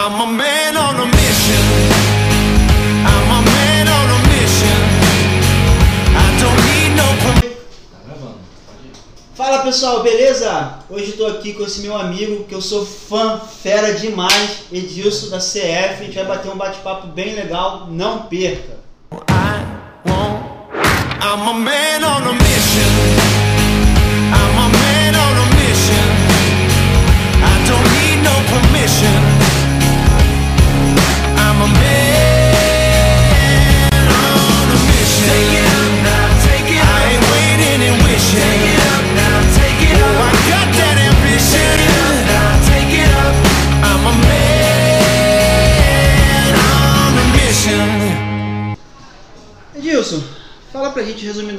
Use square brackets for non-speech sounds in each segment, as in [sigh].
I'm a man on a mission. I'm a man on a mission. I don't need no. Tá gravando. Fala pessoal, beleza? Hoje estou aqui com esse meu amigo que eu sou fã, fera demais, Edilson da CF. A gente vai bater um bate-papo bem legal, não perca. I won't. I'm a man on a mission. I'm a man on a mission. I don't need no permission.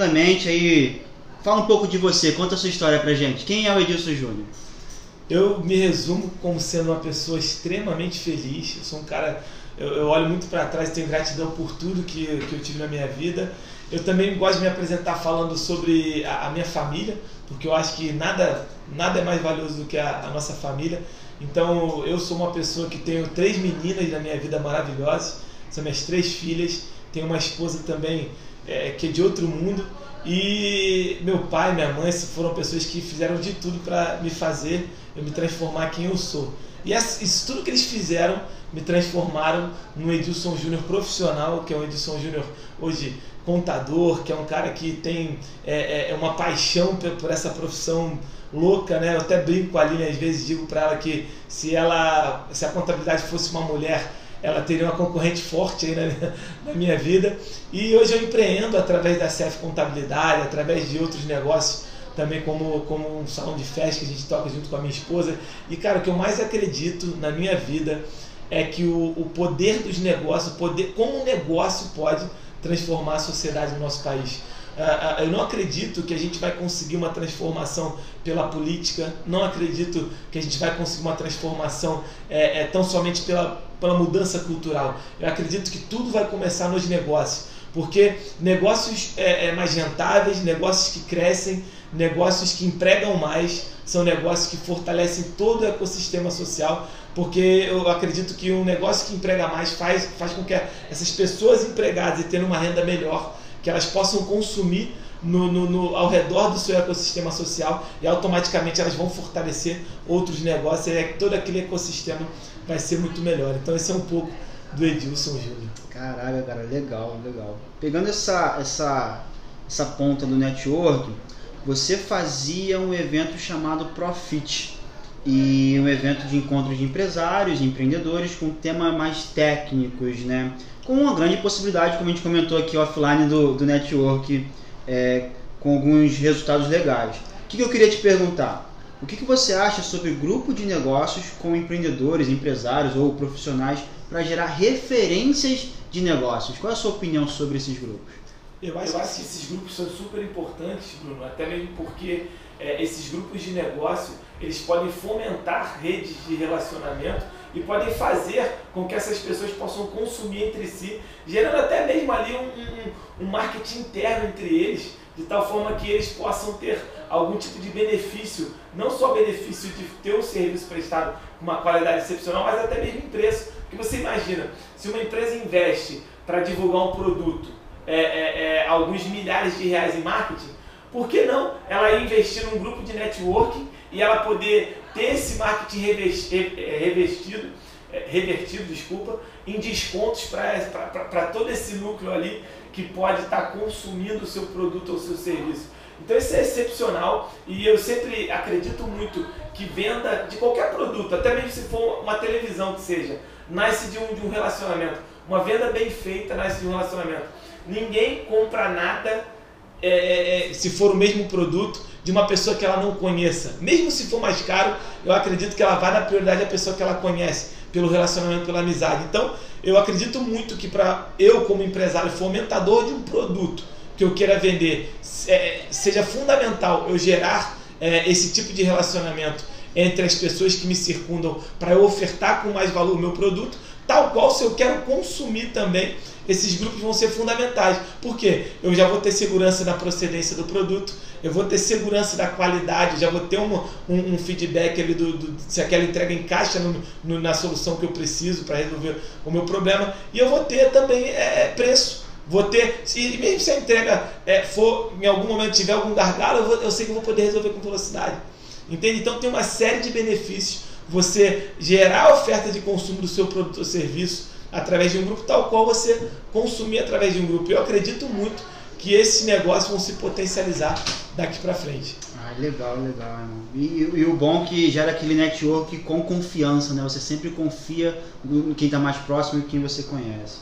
Gente resumidamente aí, fala um pouco de você, conta a sua história pra gente. Quem é o Edilson Júnior? Eu me resumo como sendo uma pessoa extremamente feliz. Eu sou um cara. Eu, eu olho muito para trás e tenho gratidão por tudo que, que eu tive na minha vida. Eu também gosto de me apresentar falando sobre a, a minha família, porque eu acho que nada, nada é mais valioso do que a, a nossa família. Então, eu sou uma pessoa que tenho três meninas na minha vida maravilhosas, são minhas três filhas. Tenho uma esposa também é, que é de outro mundo. E meu pai, minha mãe foram pessoas que fizeram de tudo para me fazer eu me transformar quem eu sou. E isso tudo que eles fizeram me transformaram no Edilson Júnior profissional, que é um Edilson Júnior hoje contador, que é um cara que tem é, é, uma paixão por, por essa profissão louca, né? Eu até brinco com a Aline, às vezes digo para ela que se ela, se a contabilidade fosse uma mulher, ela teria uma concorrente forte aí na, na minha vida. E hoje eu empreendo através da CF Contabilidade, através de outros negócios também como, como um salão de festa que a gente toca junto com a minha esposa. E cara, o que eu mais acredito na minha vida é que o, o poder dos negócios, o poder, como um negócio pode transformar a sociedade do nosso país. Ah, ah, eu não acredito que a gente vai conseguir uma transformação pela política, não acredito que a gente vai conseguir uma transformação é, é, tão somente pela, pela mudança cultural. Eu acredito que tudo vai começar nos negócios, porque negócios é, é, mais rentáveis, negócios que crescem, negócios que empregam mais, são negócios que fortalecem todo o ecossistema social, porque eu acredito que um negócio que emprega mais faz, faz com que essas pessoas empregadas e tendo uma renda melhor, que elas possam consumir no, no, no- ao redor do seu ecossistema social e automaticamente elas vão fortalecer outros negócios e aí todo aquele ecossistema vai ser muito melhor. Então esse é um pouco do Edilson Júnior. Caraca, cara, legal, legal. Pegando essa, essa, essa ponta do network, você fazia um evento chamado Profit. E um evento de encontros de empresários empreendedores com temas mais técnicos, né? Com uma grande possibilidade, como a gente comentou aqui offline do, do network, é, com alguns resultados legais. O que, que eu queria te perguntar? O que, que você acha sobre grupo de negócios com empreendedores, empresários ou profissionais para gerar referências de negócios? Qual é a sua opinião sobre esses grupos? Eu acho, que esses grupos são super importantes, Bruno, até mesmo porque é, esses grupos de negócio eles podem fomentar redes de relacionamento e podem fazer com que essas pessoas possam consumir entre si, gerando até mesmo ali um, um, um marketing interno entre eles, de tal forma que eles possam ter algum tipo de benefício, não só benefício de ter um serviço prestado com uma qualidade excepcional, mas até mesmo em preço. Porque você imagina, se uma empresa investe para divulgar um produto é, é, é, alguns milhares de reais em marketing, por que não ela investir num grupo de networking e ela poder ter esse marketing é, revestido, é, revertido, desculpa, em descontos para todo esse núcleo ali que pode estar consumindo o seu produto ou seu serviço. Então isso é excepcional e eu sempre acredito muito que venda de qualquer produto, até mesmo se for uma televisão que seja, nasce de um, de um relacionamento. Uma venda bem feita nasce de um relacionamento. Ninguém compra nada é, é, é, se for o mesmo produto de uma pessoa que ela não conheça. Mesmo se for mais caro, eu acredito que ela vai dar prioridade à pessoa que ela conhece, pelo relacionamento, pela amizade. Então, eu acredito muito que para eu, como empresário fomentador de um produto que eu queira vender, é, seja fundamental eu gerar é, esse tipo de relacionamento entre as pessoas que me circundam para eu ofertar com mais valor o meu produto, tal qual se eu quero consumir também, esses grupos vão ser fundamentais. Por quê? Eu já vou ter segurança na procedência do produto, eu vou ter segurança da qualidade, já vou ter um, um, um feedback ali do, do, se aquela entrega encaixa no, no, na solução que eu preciso para resolver o meu problema. E eu vou ter também é preço. Vou ter, e mesmo se a entrega é, for, em algum momento tiver algum gargalo, eu, vou, eu sei que eu vou poder resolver com velocidade. Entende? Então tem uma série de benefícios você gerar oferta de consumo do seu produto ou serviço através de um grupo, tal qual você consumir através de um grupo. Eu acredito muito que esses negócios vão se potencializar daqui para frente. Ah, legal, legal, irmão. E, e, o bom é que gera aquele network com confiança, né? Você sempre confia em quem está mais próximo e quem você conhece.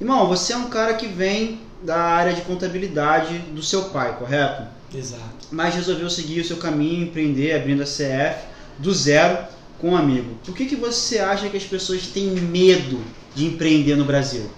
Irmão, você é um cara que vem da área de contabilidade do seu pai, correto? Exato. Mas resolveu seguir o seu caminho, empreender, abrindo a CF do zero com um amigo. Por que, que você acha que as pessoas têm medo de empreender no Brasil?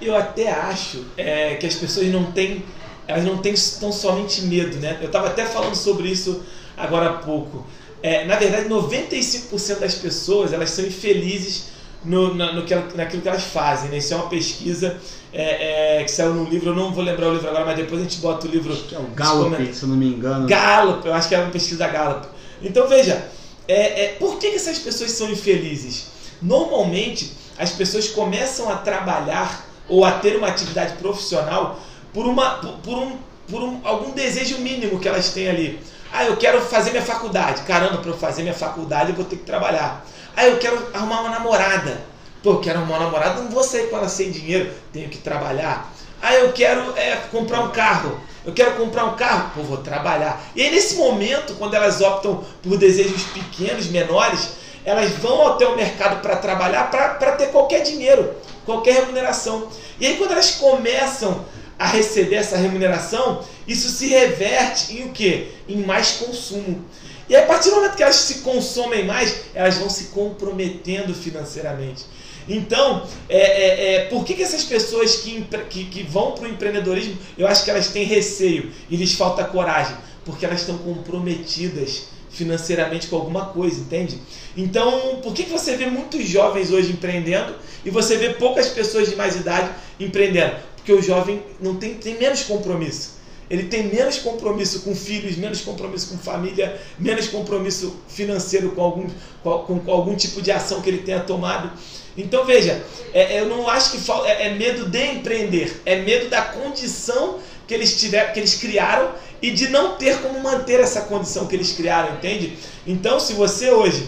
Eu até acho é, que as pessoas não têm, elas não têm tão somente medo, né? Eu estava até falando sobre isso agora há pouco. É, na verdade, 95% das pessoas elas são infelizes no, na, no que, naquilo que elas fazem. Né? Isso é uma pesquisa é, é, que saiu num livro, eu não vou lembrar o livro agora, mas depois a gente bota o livro. Acho que é o Gallup, se eu não me engano. Gallup, eu acho que é uma pesquisa da Gallup. Então veja, é, é, por que, que essas pessoas são infelizes? Normalmente, as pessoas começam a trabalhar ou a ter uma atividade profissional por, uma, por, por um, por um, algum desejo mínimo que elas têm ali. Ah, eu quero fazer minha faculdade. Caramba, para eu fazer minha faculdade eu vou ter que trabalhar. Ah, eu quero arrumar uma namorada. Pô, eu quero arrumar uma namorada, não vou sair com ela sem dinheiro, tenho que trabalhar. Ah, eu quero é, comprar um carro. Eu quero comprar um carro, pô, vou trabalhar. E aí, nesse momento, quando elas optam por desejos pequenos, menores, elas vão até o mercado para trabalhar para ter qualquer dinheiro, qualquer remuneração. E aí, quando elas começam a receber essa remuneração, isso se reverte em o quê? Em mais consumo. E a partir do momento que elas se consomem mais, elas vão se comprometendo financeiramente. Então, é, é, é, por que, que essas pessoas que, que, que vão para o empreendedorismo, eu acho que elas têm receio e lhes falta coragem? Porque elas estão comprometidas financeiramente com alguma coisa, entende? Então, por que, que você vê muitos jovens hoje empreendendo e você vê poucas pessoas de mais idade empreendendo? Porque o jovem não tem, tem menos compromisso ele tem menos compromisso com filhos, menos compromisso com família, menos compromisso financeiro com algum, com, com algum tipo de ação que ele tenha tomado. Então veja, é, eu não acho que é, é, medo de empreender, é medo da condição que eles tiveram, que eles criaram e de não ter como manter essa condição que eles criaram, entende? Então, se você hoje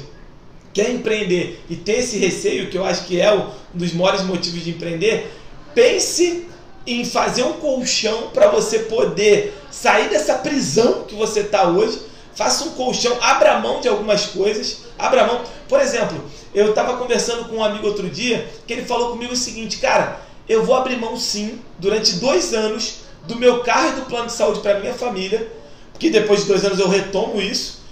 quer empreender e tem esse receio, que eu acho que é um dos maiores motivos de empreender, pense em fazer um colchão para você poder sair dessa prisão que você está hoje. Faça um colchão, abra mão de algumas coisas, abra mão. Por exemplo, eu estava conversando com um amigo outro dia que ele falou comigo o seguinte, cara, eu vou abrir mão sim durante dois anos do meu carro e do plano de saúde para minha família, porque depois de dois anos eu retomo isso,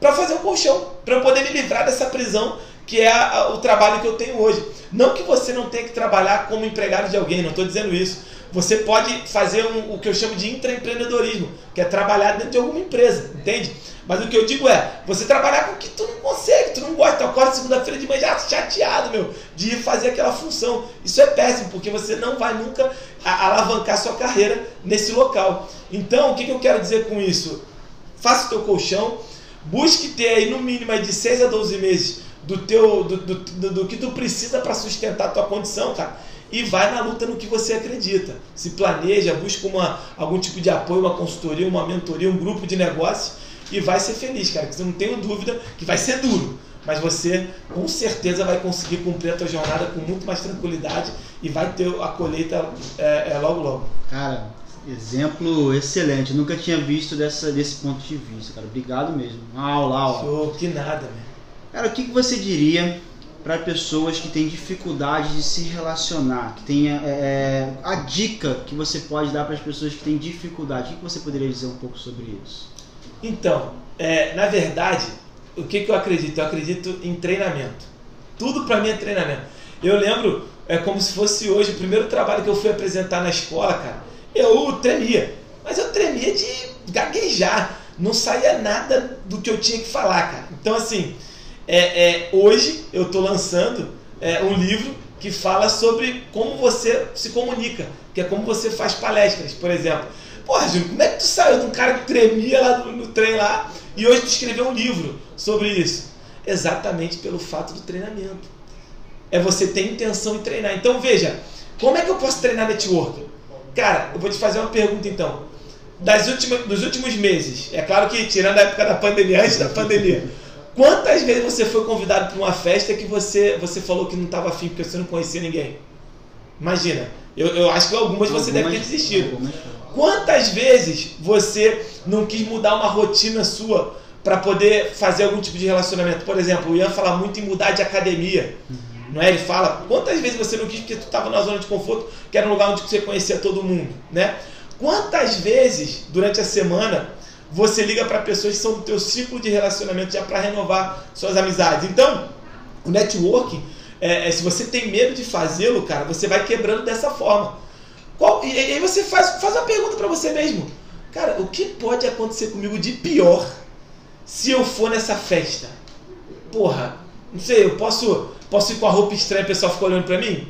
para fazer um colchão, para eu poder me livrar dessa prisão que é a, a, o trabalho que eu tenho hoje. Não que você não tenha que trabalhar como empregado de alguém, não estou dizendo isso você pode fazer um, o que eu chamo de intraempreendedorismo, que é trabalhar dentro de alguma empresa, entende? Mas o que eu digo é, você trabalhar com o que tu não consegue, tu não gosta, tu acorda segunda-feira de manhã já chateado, meu, de ir fazer aquela função. Isso é péssimo, porque você não vai nunca alavancar sua carreira nesse local. Então, o que, que eu quero dizer com isso? Faça o teu colchão, busque ter aí no mínimo de 6 a 12 meses do teu do, do, do, do que tu precisa para sustentar a tua condição, cara e vai na luta no que você acredita. Se planeja, busca uma, algum tipo de apoio, uma consultoria, uma mentoria, um grupo de negócio e vai ser feliz, cara. Porque eu não tenho dúvida que vai ser duro, mas você com certeza vai conseguir cumprir a tua jornada com muito mais tranquilidade e vai ter a colheita é, é, logo logo. Cara, exemplo excelente. Eu nunca tinha visto dessa, desse ponto de vista, cara. Obrigado mesmo. Aula, aula. Show, que nada, meu. Cara, o que, que você diria para pessoas que têm dificuldade de se relacionar, que tem é, é, a dica que você pode dar para as pessoas que têm dificuldade. O que você poderia dizer um pouco sobre isso? Então, é, na verdade, o que, que eu acredito? Eu acredito em treinamento. Tudo para mim é treinamento. Eu lembro, é como se fosse hoje o primeiro trabalho que eu fui apresentar na escola, cara. Eu tremia, mas eu tremia de gaguejar. Não saía nada do que eu tinha que falar, cara. Então, assim, é, é, hoje eu estou lançando é, um livro que fala sobre como você se comunica, que é como você faz palestras, por exemplo. Porra, Júlio, como é que tu saiu de um cara que tremia lá no, no trem lá e hoje tu escreveu um livro sobre isso? Exatamente pelo fato do treinamento. É você ter intenção em treinar. Então veja, como é que eu posso treinar network? Cara, eu vou te fazer uma pergunta então. Das últimas, dos últimos meses, é claro que tirando a época da pandemia, [laughs] antes da pandemia, quantas vezes você foi convidado para uma festa que você, você falou que não estava afim porque você não conhecia ninguém? Imagina, eu, eu acho que algumas você deve ter desistido. Algumas- Quantas vezes você não quis mudar uma rotina sua para poder fazer algum tipo de relacionamento? Por exemplo, o Ian fala muito em mudar de academia. Não é? Ele fala, quantas vezes você não quis porque tu estava na zona de conforto, que era um lugar onde você conhecia todo mundo, né? Quantas vezes durante a semana você liga para pessoas que são do teu ciclo de relacionamento já para renovar suas amizades? Então, o networking, é, é, se você tem medo de fazê-lo, cara, você vai quebrando dessa forma. Qual- e, e aí você faz, faz uma pergunta para você mesmo. Cara, o que pode acontecer comigo de pior se eu for nessa festa? Porra, não sei, eu posso, posso ir com a roupa estranha e o pessoal fica olhando pra mim?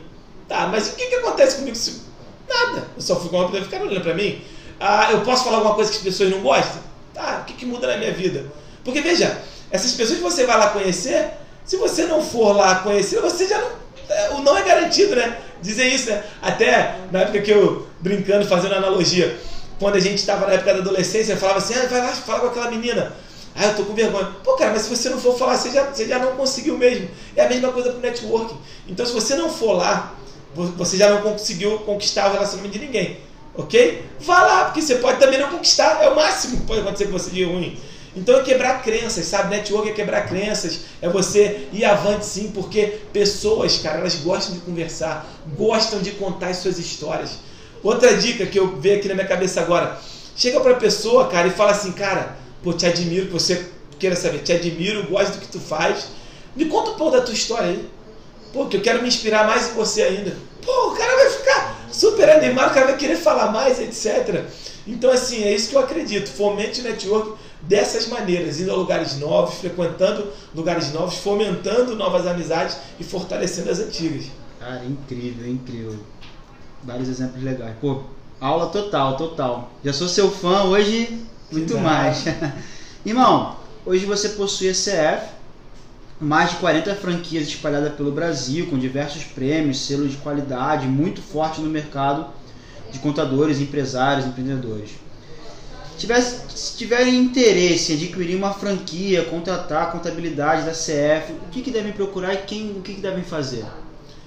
Tá, mas o que, que acontece comigo se. Nada. Eu só fui com a roupa e ficar olhando pra mim. Ah, eu posso falar alguma coisa que as pessoas não gostam? Tá, o que, que muda na minha vida? Porque veja, essas pessoas que você vai lá conhecer, se você não for lá conhecer, você já não. é, O não é garantido, né? Dizem isso, né? Até na época que eu, brincando, fazendo analogia, quando a gente estava na época da adolescência, eu falava assim, ah, vai lá, fala com aquela menina. Ah, eu tô com vergonha. Pô, cara, mas se você não for falar, você já, você já não conseguiu mesmo. É a mesma coisa pro networking. Então, se você não for lá, vo- você já não conseguiu conquistar o relacionamento de ninguém. Ok? Vá lá, porque você pode também não conquistar. É o máximo que pode acontecer com você de ruim. Então é quebrar crenças, sabe? Network é quebrar crenças, é você ir avante sim, porque pessoas, cara, elas gostam de conversar, gostam de contar as suas histórias. Outra dica que eu vejo aqui na minha cabeça agora, chega pra pessoa, cara, e fala assim, cara, pô, te admiro, que você queira saber, te admiro, gosto do que tu faz. Me conta um pouco da tua história aí. Pô, que eu quero me inspirar mais em você ainda. Pô, o cara vai super animado, o cara vai querer falar mais, etc. Então, assim, é isso que eu acredito. Fomente o network dessas maneiras, indo a lugares novos, frequentando lugares novos, fomentando novas amizades e fortalecendo as antigas. Cara, é incrível, é incrível. Vários exemplos legais. Pô, aula total, total. Já sou seu fã hoje, muito nada. mais. [laughs] Irmão, hoje você possui a CF, mais de 40 franquias espalhadas pelo Brasil, com diversos prêmios, selos de qualidade, muito forte no mercado de contadores, empresários, empreendedores. Se tivesse- se tiverem interesse em adquirir uma franquia, contratar a contabilidade da CF, o que, que devem procurar e quem, o que, que devem fazer?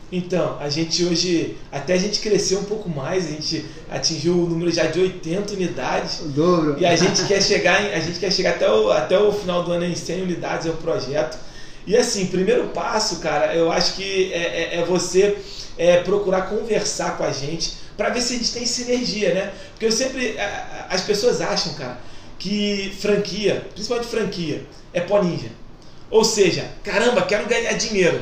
Então, a gente hoje, até a gente cresceu um pouco mais, a gente atingiu o número já de 80 unidades. O dobro. E a gente quer chegar, em- a gente quer chegar até o, até o final do ano em 100 unidades, é o projeto. E assim, primeiro passo, cara, eu acho que é, é- é você é, procurar conversar com a gente para ver se a gente tem sinergia, né? Porque eu sempre. As pessoas acham, cara, que franquia, principalmente franquia, é pó ninja. Ou seja, caramba, quero ganhar dinheiro.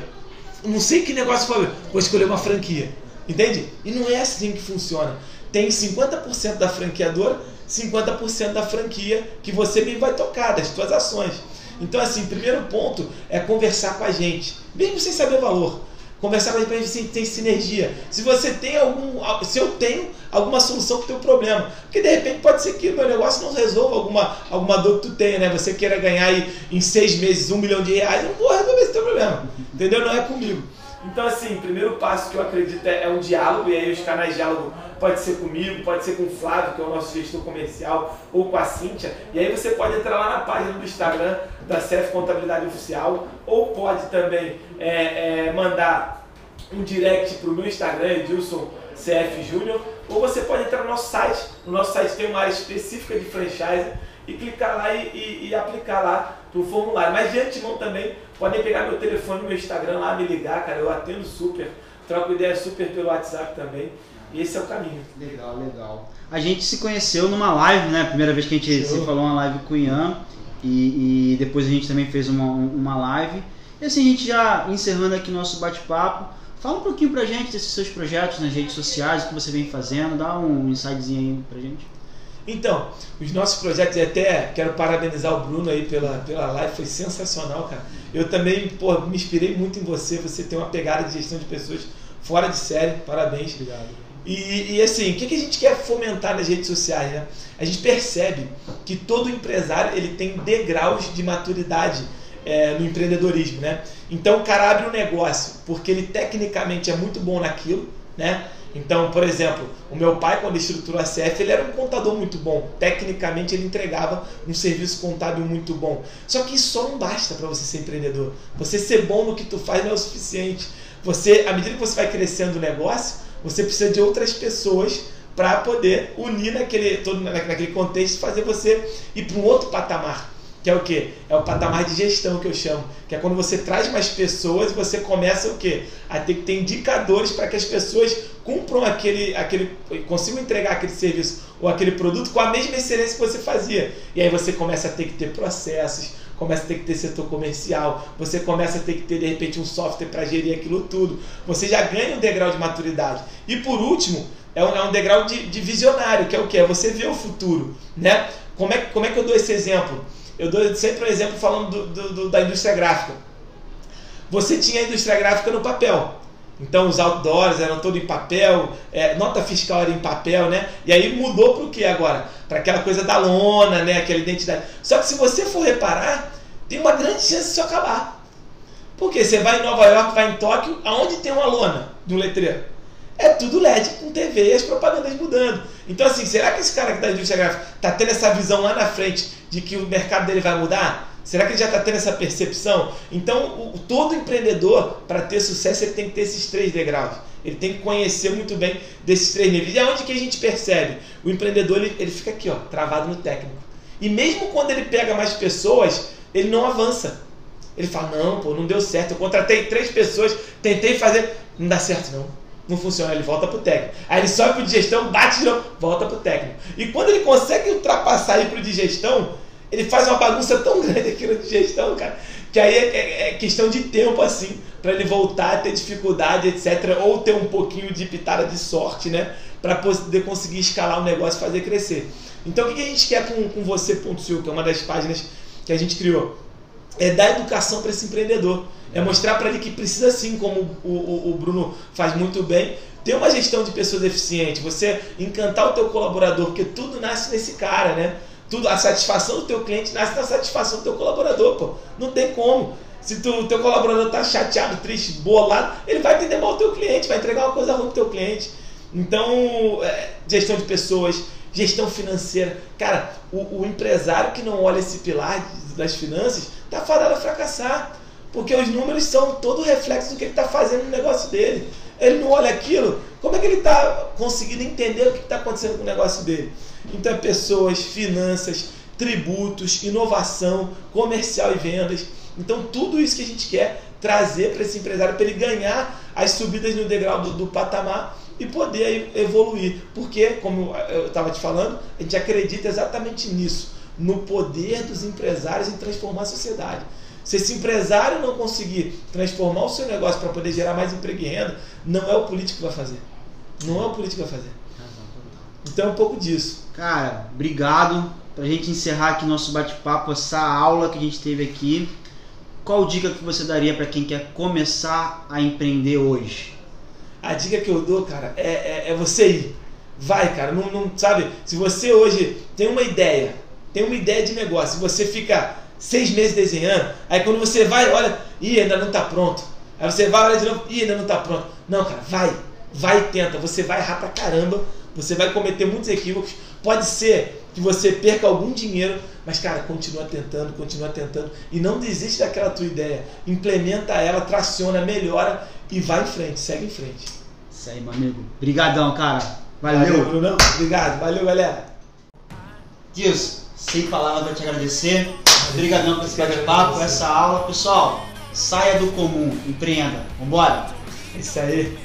Não sei que negócio foi, vou escolher uma franquia. Entende? E não é assim que funciona. Tem 50% da franqueadora, 50% da franquia que você mesmo vai tocar, das suas ações. Então, assim, primeiro ponto é conversar com a gente, mesmo sem saber o valor. Conversar com a gente pra ver se tem sinergia. Se você tem algum. Se eu tenho alguma solução para o teu problema. Porque de repente pode ser que o meu negócio não resolva alguma, alguma dor que tu tenha, né? Você queira ganhar aí em seis meses um milhão de reais, eu não vou resolver esse teu problema. Entendeu? Não é comigo. Então, assim, o primeiro passo que eu acredito é, é um diálogo, e aí os canais de diálogo pode ser comigo, pode ser com o Flávio, que é o nosso gestor comercial, ou com a Cíntia. E aí você pode entrar lá na página do Instagram da CF Contabilidade Oficial, ou pode também é, é, mandar um direct para o meu Instagram, Edilson CF Júnior, ou você pode entrar no nosso site. No nosso site tem uma área específica de franchise e clicar lá e, e- e aplicar lá para o formulário. Mas de antemão também, podem pegar meu telefone meu Instagram lá, me ligar, cara, eu atendo super, troco ideia super pelo WhatsApp também. E esse é o caminho. Legal, legal. A gente se conheceu numa live, né? Primeira vez que a gente se falou uma live com o Ian. E, e depois a gente também fez uma, uma live. E assim, a gente já encerrando aqui nosso bate-papo. Fala um pouquinho pra gente desses seus projetos nas redes sociais, o que você vem fazendo, dá um insightzinho aí pra gente. Então, os nossos projetos, e até quero parabenizar o Bruno aí pela, pela live, foi sensacional, cara. Eu também, pô, me inspirei muito em você, você tem uma pegada de gestão de pessoas fora de série, parabéns. Obrigado. E, e assim, o que, que a gente quer fomentar nas redes sociais? Né? A gente percebe que todo empresário ele tem degraus de maturidade é, no empreendedorismo. Né? Então o cara abre um negócio porque ele tecnicamente é muito bom naquilo, né? Então, por exemplo, o meu pai, quando estruturou a CF, ele era um contador muito bom. Tecnicamente, ele entregava um serviço contábil muito bom. Só que isso só não basta para você ser empreendedor. Você ser bom no que tu faz não é o suficiente. Você, à medida que você vai crescendo o negócio, você precisa de outras pessoas para poder unir naquele, todo, naquele contexto fazer você ir para um outro patamar que é o que? É o patamar de gestão que eu chamo, que é quando você traz mais pessoas e você começa o que? A ter que ter indicadores para que as pessoas cumpram aquele, aquele, consigam entregar aquele serviço ou aquele produto com a mesma excelência que você fazia. E aí você começa a ter que ter processos, começa a ter que ter setor comercial, você começa a ter que ter de repente um software para gerir aquilo tudo. Você já ganha um degrau de maturidade. E por último, é um, é um degrau de, de visionário, que é o que? É você ver o futuro, né? Como é, como é que eu dou esse exemplo? Eu dou sempre um exemplo falando do, do, do, da indústria gráfica. Você tinha a indústria gráfica no papel. Então os outdoors eram todos em papel, é, nota fiscal era em papel, né? E aí mudou para o que agora? Para aquela coisa da lona, né? Aquela identidade. Só que se você for reparar, tem uma grande chance de isso acabar. Porque você vai em Nova York, vai em Tóquio, aonde tem uma lona um letreiro? É tudo LED com TV e as propagandas mudando. Então, assim, será que esse cara que está da indústria gráfica está tendo essa visão lá na frente de que o mercado dele vai mudar? Será que ele já está tendo essa percepção? Então, o, todo empreendedor, para ter sucesso, ele tem que ter esses três degraus. Ele tem que conhecer muito bem desses três níveis. E é onde que a gente percebe? O empreendedor ele, ele fica aqui, ó, travado no técnico. E mesmo quando ele pega mais pessoas, ele não avança. Ele fala: não, pô, não deu certo. Eu contratei três pessoas, tentei fazer, não dá certo não não funciona, ele volta pro técnico. Aí ele sobe pro digestão, bate de novo, volta pro técnico. E quando ele consegue ultrapassar e pro digestão, ele faz uma bagunça tão [laughs] grande aqui no digestão, cara, que aí é, é, é questão de tempo, assim, para ele voltar a ter dificuldade, etc. Ou ter um pouquinho de pitada de sorte, né? Para poder conseguir escalar o negócio e fazer crescer. Então, o que a gente quer com, com você.sil, que é uma das páginas que a gente criou? É dar educação para esse empreendedor. É mostrar para ele que precisa sim, como o, o, o, Bruno faz muito bem, ter uma gestão de pessoas eficiente, você encantar o teu colaborador, porque tudo nasce nesse cara, né? Tudo, a satisfação do teu cliente nasce na satisfação do teu colaborador, pô. Não tem como. Se tu, o teu colaborador tá chateado, triste, bolado, ele vai atender mal o teu cliente, vai entregar uma coisa ruim pro teu cliente. Então, é, gestão de pessoas, gestão financeira. Cara, o, o, empresário que não olha esse pilar das finanças tá fadado a fracassar. Porque os números são todo reflexo do que ele está fazendo no negócio dele. Ele não olha aquilo, como é que ele está conseguindo entender o que está acontecendo com o negócio dele? Então é pessoas, finanças, tributos, inovação, comercial e vendas. Então tudo isso que a gente quer trazer para esse empresário, para ele ganhar as subidas no degrau do, do patamar e poder evoluir. Porque, como eu estava te falando, a gente acredita exatamente nisso, no poder dos empresários em transformar a sociedade. Se esse empresário não conseguir transformar o seu negócio para poder gerar mais emprego e renda, não é o político que vai fazer. Não é o político que vai fazer. Então é um pouco disso. Cara, obrigado. Pra gente encerrar aqui nosso bate-papo, essa aula que a gente teve aqui. Qual dica que você daria para quem quer começar a empreender hoje? A dica que eu dou, cara, é, é, é você ir. Vai, cara. Não, não, sabe? Se você hoje tem uma ideia, tem uma ideia de negócio, você fica seis meses desenhando, aí quando você vai, olha, e ainda não está pronto. Aí você vai, olha de novo, e ainda não está pronto. Não, cara, vai, vai e tenta. Você vai errar pra caramba, você vai cometer muitos equívocos. Pode ser que você perca algum dinheiro, mas cara, continua tentando, continua tentando e não desiste daquela tua ideia. Implementa ela, traciona, melhora e vai em frente, segue em frente. Isso aí, meu amigo. Obrigadão, cara. Valeu. Valeu, Obrigado. Valeu, galera. Deus, sem palavras para te agradecer. Obrigadão por esse bate-papo, essa aula. Pessoal, saia do comum, empreenda. Vambora? Isso aí.